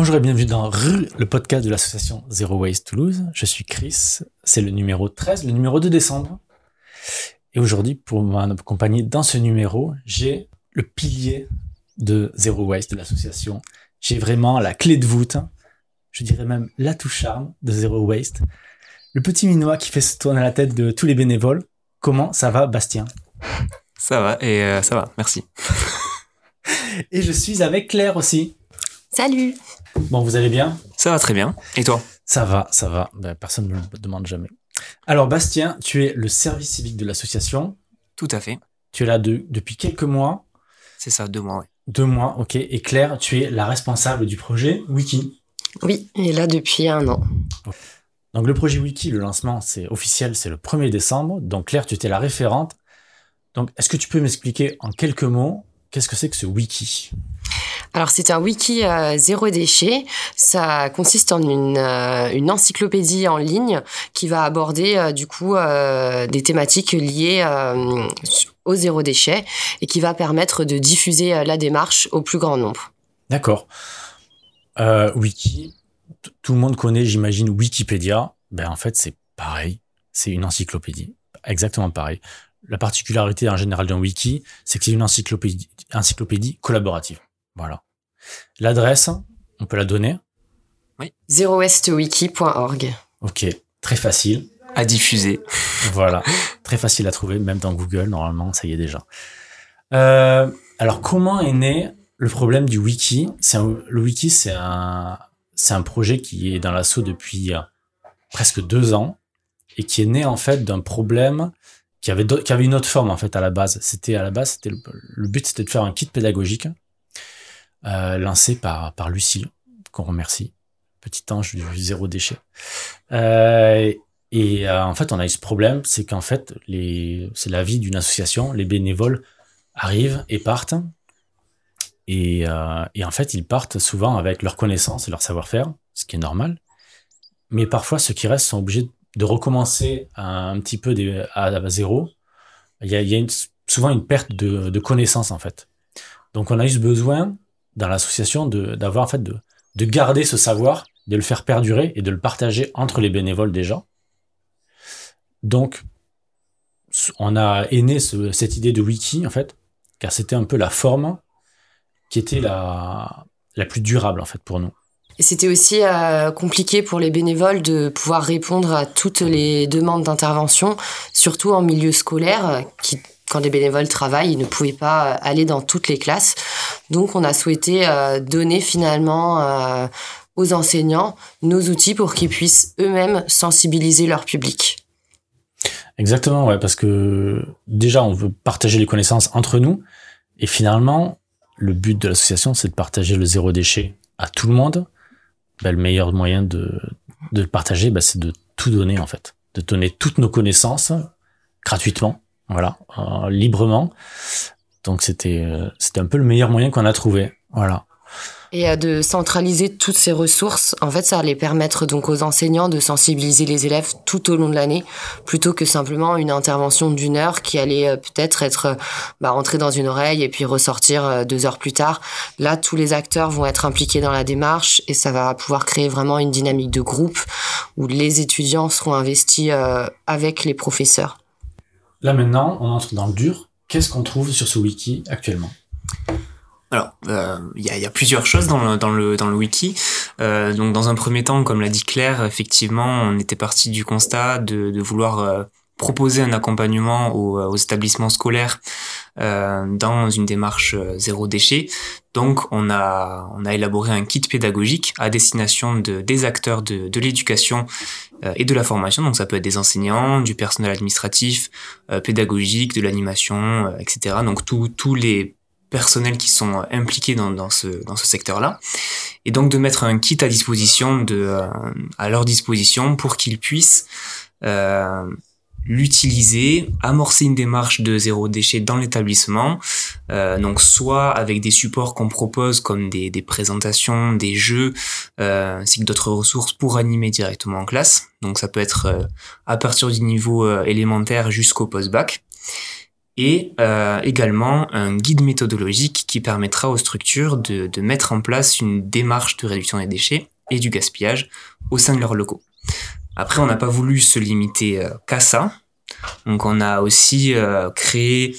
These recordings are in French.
Bonjour et bienvenue dans RU, le podcast de l'association Zero Waste Toulouse. Je suis Chris, c'est le numéro 13, le numéro de décembre. Et aujourd'hui, pour m'accompagner dans ce numéro, j'ai le pilier de Zero Waste de l'association. J'ai vraiment la clé de voûte, je dirais même la touche charme de Zero Waste. Le petit minois qui fait se tourner la tête de tous les bénévoles. Comment ça va, Bastien? Ça va, et euh, ça va, merci. et je suis avec Claire aussi. Salut Bon, vous allez bien? Ça va très bien. Et toi? Ça va, ça va. Ben, personne ne me le demande jamais. Alors, Bastien, tu es le service civique de l'association. Tout à fait. Tu es là depuis quelques mois. C'est ça, deux mois, oui. Deux mois, ok. Et Claire, tu es la responsable du projet Wiki. Oui, et là depuis un an. Donc le projet Wiki, le lancement, c'est officiel, c'est le 1er décembre. Donc Claire, tu étais la référente. Donc est-ce que tu peux m'expliquer en quelques mots qu'est-ce que c'est que ce Wiki? Alors c'est un wiki euh, zéro déchet. Ça consiste en une, euh, une, encyclopédie en ligne qui va aborder euh, du coup des thématiques liées au zéro déchet et qui va permettre de diffuser la démarche au plus grand nombre. D'accord. wiki, tout le monde connaît, j'imagine, Wikipédia. Ben en fait c'est pareil, c'est une encyclopédie, exactement pareil. La particularité en général d'un wiki, c'est que c'est une encyclopédie collaborative. Voilà. L'adresse, on peut la donner Oui. zerowestwiki.org. Ok, très facile. À diffuser. Voilà, très facile à trouver, même dans Google, normalement, ça y est déjà. Euh, alors, comment est né le problème du wiki? Le wiki, c'est un, projet qui est dans l'assaut depuis euh, presque deux ans et qui est né en fait d'un problème qui avait, qui avait une autre forme en fait à la base. C'était à la base, c'était le but, c'était de faire un kit pédagogique euh, lancé par, par Lucille, qu'on remercie, petit ange du zéro déchet. Euh, et euh, en fait, on a eu ce problème, c'est qu'en fait, c'est la vie d'une association, les bénévoles arrivent et partent. Et, et en fait, ils partent souvent avec leurs connaissances et leur savoir-faire, ce qui est normal. Mais parfois, ceux qui restent sont obligés de recommencer un, petit peu des, à, zéro. Il y a, souvent une perte de, de connaissances, en fait. Donc, on a eu ce besoin dans l'association d'avoir en fait de, de garder ce savoir, de le faire perdurer et de le partager entre les bénévoles déjà. Donc, on a aîné cette idée de wiki en fait, car c'était un peu la forme qui était la, la plus durable en fait pour nous. Et c'était aussi euh, compliqué pour les bénévoles de pouvoir répondre à toutes les demandes d'intervention, surtout en milieu scolaire, qui quand les bénévoles travaillent, ils ne pouvaient pas aller dans toutes les classes. Donc, on a souhaité euh, donner finalement euh, aux enseignants nos outils pour qu'ils puissent eux-mêmes sensibiliser leur public. Exactement, ouais, parce que déjà, on veut partager les connaissances entre nous, et finalement, le but de l'association, c'est de partager le zéro déchet à tout le monde. Ben, le meilleur moyen de, de le partager, ben, c'est de tout donner en fait, de donner toutes nos connaissances gratuitement voilà, euh, librement. Donc c'était euh, c'était un peu le meilleur moyen qu'on a trouvé, voilà. Et euh, de centraliser toutes ces ressources, en fait, ça allait permettre donc aux enseignants de sensibiliser les élèves tout au long de l'année, plutôt que simplement une intervention d'une heure qui allait peut-être être, bah, rentrer dans une oreille et puis ressortir deux heures plus tard. Là, tous les acteurs vont être impliqués dans la démarche et ça va pouvoir créer vraiment une dynamique de groupe où les étudiants seront investis avec les professeurs. Là maintenant, on entre dans le dur. Qu'est-ce qu'on trouve sur ce wiki actuellement? Alors, euh, il y, a, y, a, plusieurs choses dans le, dans le, dans le wiki. Euh, donc, dans un premier temps, comme l'a dit Claire, effectivement, on était parti du constat de, vouloir euh, proposer un accompagnement aux, aux établissements scolaires euh, dans une démarche euh, zéro déchet. Donc, on a, on a élaboré un kit pédagogique à destination de, des acteurs de, de l'éducation euh, et de la formation. Donc, ça peut être des enseignants, du personnel administratif, pédagogique, de l'animation, etc. Donc, tous les personnels qui sont impliqués dans, dans ce, dans ce secteur-là. Et donc, de mettre un kit à disposition, de, à leur disposition pour qu'ils puissent l'utiliser, amorcer une démarche de zéro déchet dans l'établissement, euh, donc soit avec des supports qu'on propose comme des, des, présentations, des jeux, euh, ainsi que d'autres ressources pour animer directement en classe. Donc ça peut être euh, à partir du niveau euh, élémentaire jusqu'au post-bac. Et également un guide méthodologique qui permettra aux structures de, de mettre en place une démarche de réduction des déchets et du gaspillage au sein de leurs locaux. Après, on n'a pas voulu se limiter euh, qu'à ça. Donc, on a aussi euh, créé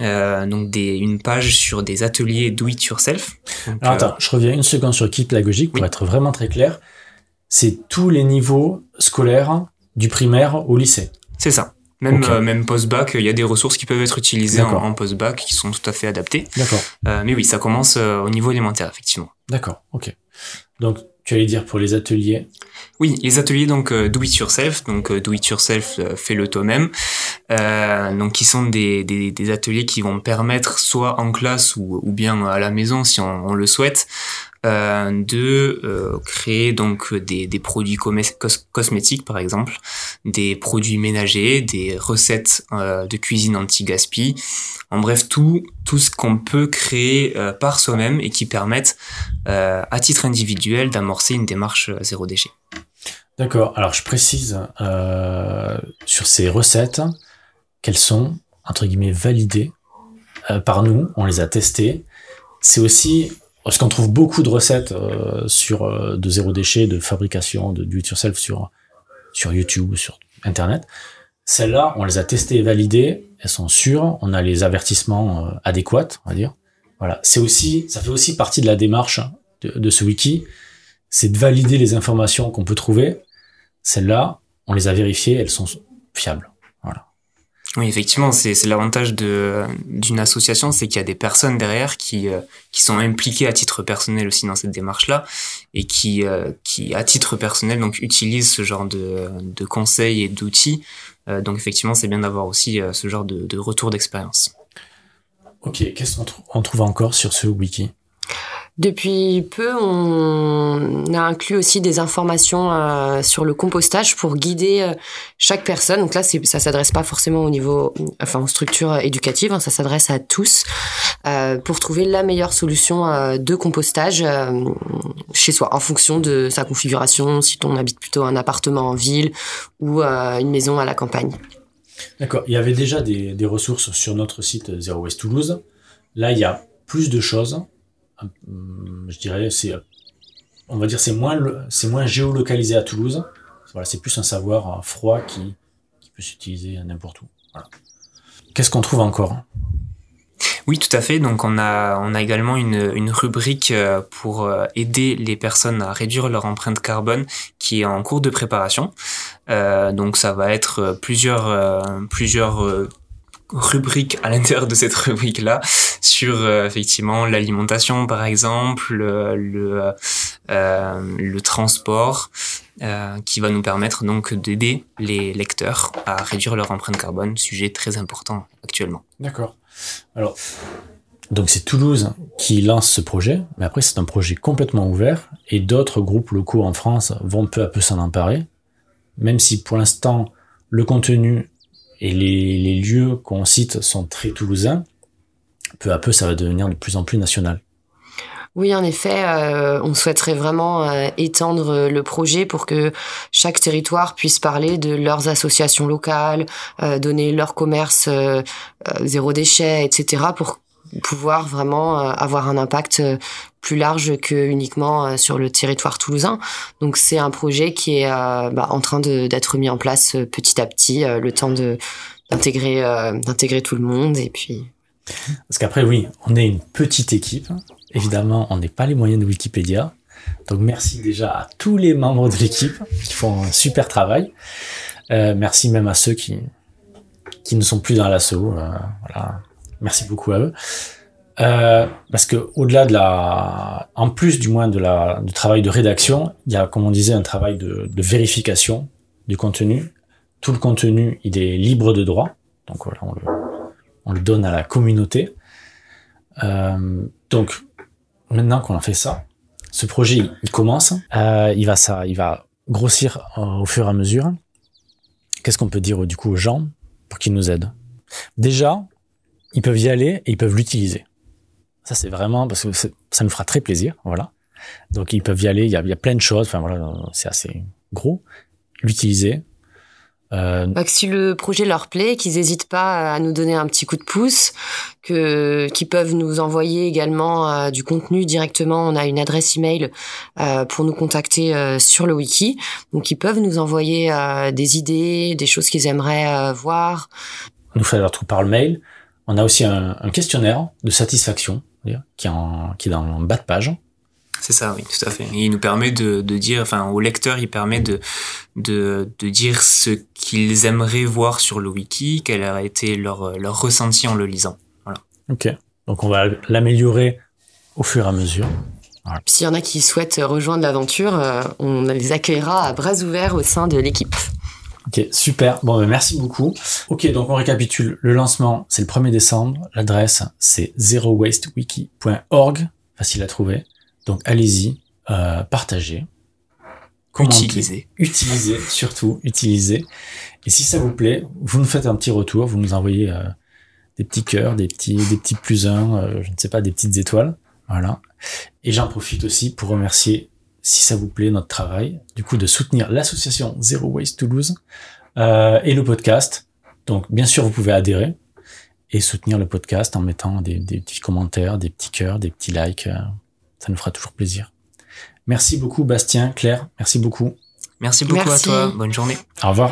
euh, donc des, une page sur des ateliers do it yourself. Donc, Alors, euh, attends, je reviens une seconde sur kit pédagogique pour Oui. être vraiment très clair. C'est tous les niveaux scolaires du primaire au lycée. c'est ça. Même, euh, même post-bac, il y a des ressources qui peuvent être utilisées en, en post-bac qui sont tout à fait adaptées. D'accord. Euh, mais oui, ça commence au niveau élémentaire, effectivement. D'accord. Ok. Donc, tu allais dire pour les ateliers? Oui, les ateliers donc euh, do it yourself, donc euh, do it yourself, euh, fais-le toi-même, donc qui sont des, des, ateliers qui vont permettre soit en classe ou, bien à la maison si on le souhaite, euh, de euh, créer donc des, produits cosmétiques par exemple, des produits ménagers, des recettes euh, de cuisine anti-gaspi, en bref tout tout ce qu'on peut créer par soi-même et qui permettent à titre individuel d'amorcer une démarche zéro déchet. D'accord. Alors, je précise sur ces recettes qu'elles sont entre guillemets validées par nous. On les a testées. C'est aussi parce qu'on trouve beaucoup de recettes euh, sur euh, de zéro déchet, de fabrication, de do it yourself sur sur YouTube ou sur Internet. Celles-là, on les a testées et validées. Elles sont sûres. On a les avertissements euh, adéquats, on va dire. Voilà. C'est aussi, ça fait aussi partie de la démarche de ce wiki. C'est de valider les informations qu'on peut trouver. Celles-là, on les a vérifiées, elles sont fiables. Oui, effectivement, c'est l'avantage d'une association, c'est qu'il y a des personnes derrière qui euh, qui sont impliquées à titre personnel aussi dans cette démarche-là et qui euh, qui à titre personnel donc utilisent ce genre de de conseils et d'outils. Euh, donc effectivement, c'est bien d'avoir aussi ce genre de, de retour d'expérience. Ok, qu'est-ce qu'on trou- on trouve encore sur ce wiki? Depuis peu, on a inclus aussi des informations euh, sur le compostage pour guider euh, chaque personne. Donc là, ça s'adresse pas forcément au niveau, enfin aux structures éducatives, hein, ça s'adresse à tous euh, pour trouver la meilleure solution de compostage chez soi, en fonction de sa configuration, si on habite plutôt un appartement en ville ou une maison à la campagne. D'accord, il y avait déjà des, des ressources sur notre site Zero Waste Toulouse. Là, il y a plus de choses. Hum, Je dirais, c'est, on va dire, c'est moins, géolocalisé à Toulouse. Voilà, c'est plus un savoir froid qui, peut s'utiliser n'importe où. Voilà. Qu'est-ce qu'on trouve encore? Oui, tout à fait. Donc on a également une rubrique euh, pour euh, aider les personnes à réduire leur empreinte carbone qui est en cours de préparation. Euh, donc ça va être plusieurs plusieurs euh, rubriques à l'intérieur de cette rubrique là sur euh, effectivement l'alimentation par exemple le le, euh, le transport euh, qui va nous permettre donc d'aider les lecteurs à réduire leur empreinte carbone sujet très important actuellement D'accord. Alors, donc c'est Toulouse qui lance ce projet, mais après c'est un projet complètement ouvert et d'autres groupes locaux en France vont peu à peu s'en emparer, même si pour l'instant le contenu et les, lieux qu'on cite sont très toulousains, peu à peu ça va devenir de plus en plus national. Oui, en effet, euh, on souhaiterait vraiment euh, étendre le projet pour que chaque territoire puisse parler de leurs associations locales, euh, donner leur commerce euh, euh, zéro déchet, etc., pour pouvoir vraiment euh, avoir un impact euh, plus large que uniquement euh, sur le territoire toulousain. Donc c'est un projet qui est bah, en train d'être mis en place petit à petit, le temps d'intégrer tout le monde et puis Parce qu'après oui, on est une petite équipe, évidemment on n'est pas les moyens de Wikipédia, donc merci déjà à tous les membres de l'équipe qui font un super travail. Merci même à ceux qui qui ne sont plus dans l'assaut. voilà, merci beaucoup à eux. Euh, parce que au-delà de la, en plus du moins de la du travail de rédaction, il y a comme on disait un travail de, vérification du contenu. Tout le contenu, il est libre de droit, donc voilà, on le, on le donne à la communauté. Euh, donc maintenant qu'on a fait ça, ce projet il, commence, euh, il va ça, il va grossir au fur et à mesure. Qu'est-ce qu'on peut dire du coup aux gens pour qu'ils nous aident? Déjà, ils peuvent y aller et ils peuvent l'utiliser. Ça c'est vraiment parce que ça nous fera très plaisir, voilà. Donc ils peuvent y aller, il y a, il y a plein de choses, enfin voilà, c'est assez gros. L'utiliser, euh... Bah, que si le projet leur plaît, qu'ils n'hésitent pas à nous donner un petit coup de pouce, que qu'ils peuvent nous envoyer également euh, du contenu directement. On a une adresse email euh, pour nous contacter euh, sur le wiki, donc ils peuvent nous envoyer euh, des idées, des choses qu'ils aimeraient voir. Nous fait leur trou par le mail. On a aussi un, un questionnaire de satisfaction qui est, en, qui est dans le bas de page c'est ça, oui, tout à fait. il nous permet de, de dire, enfin, au lecteur, il permet de, de, de dire ce qu'ils aimeraient voir sur le wiki, quel a été leur, leur ressenti en le lisant. Voilà. Ok. Donc, on va l'améliorer au fur et à mesure. Voilà. S'il y en a qui souhaitent rejoindre l'aventure, euh, on les accueillera à bras ouverts au sein de l'équipe. Ok, super. Bon, ben merci beaucoup. Ok, donc on récapitule. Le lancement, c'est le 1er décembre. L'adresse, c'est zerowastewiki.org. Facile à trouver. Donc allez-y, euh, partagez, commentez, utilisez, utilisez surtout, utilisez. Et si ça vous plaît, vous nous faites un petit retour, vous nous envoyez euh, des petits cœurs, des petits, des petits plus un, euh, je ne sais pas, des petites étoiles, voilà. Et j'en profite aussi pour remercier, si ça vous plaît, notre travail, du coup, de soutenir l'association Zero Waste Toulouse euh, et le podcast. Donc, bien sûr, vous pouvez adhérer et soutenir le podcast en mettant des, des petits commentaires, des petits cœurs, des petits likes. Euh, ça nous fera toujours plaisir. Merci beaucoup Bastien, Claire, merci beaucoup. Merci beaucoup à toi, bonne journée. Au revoir.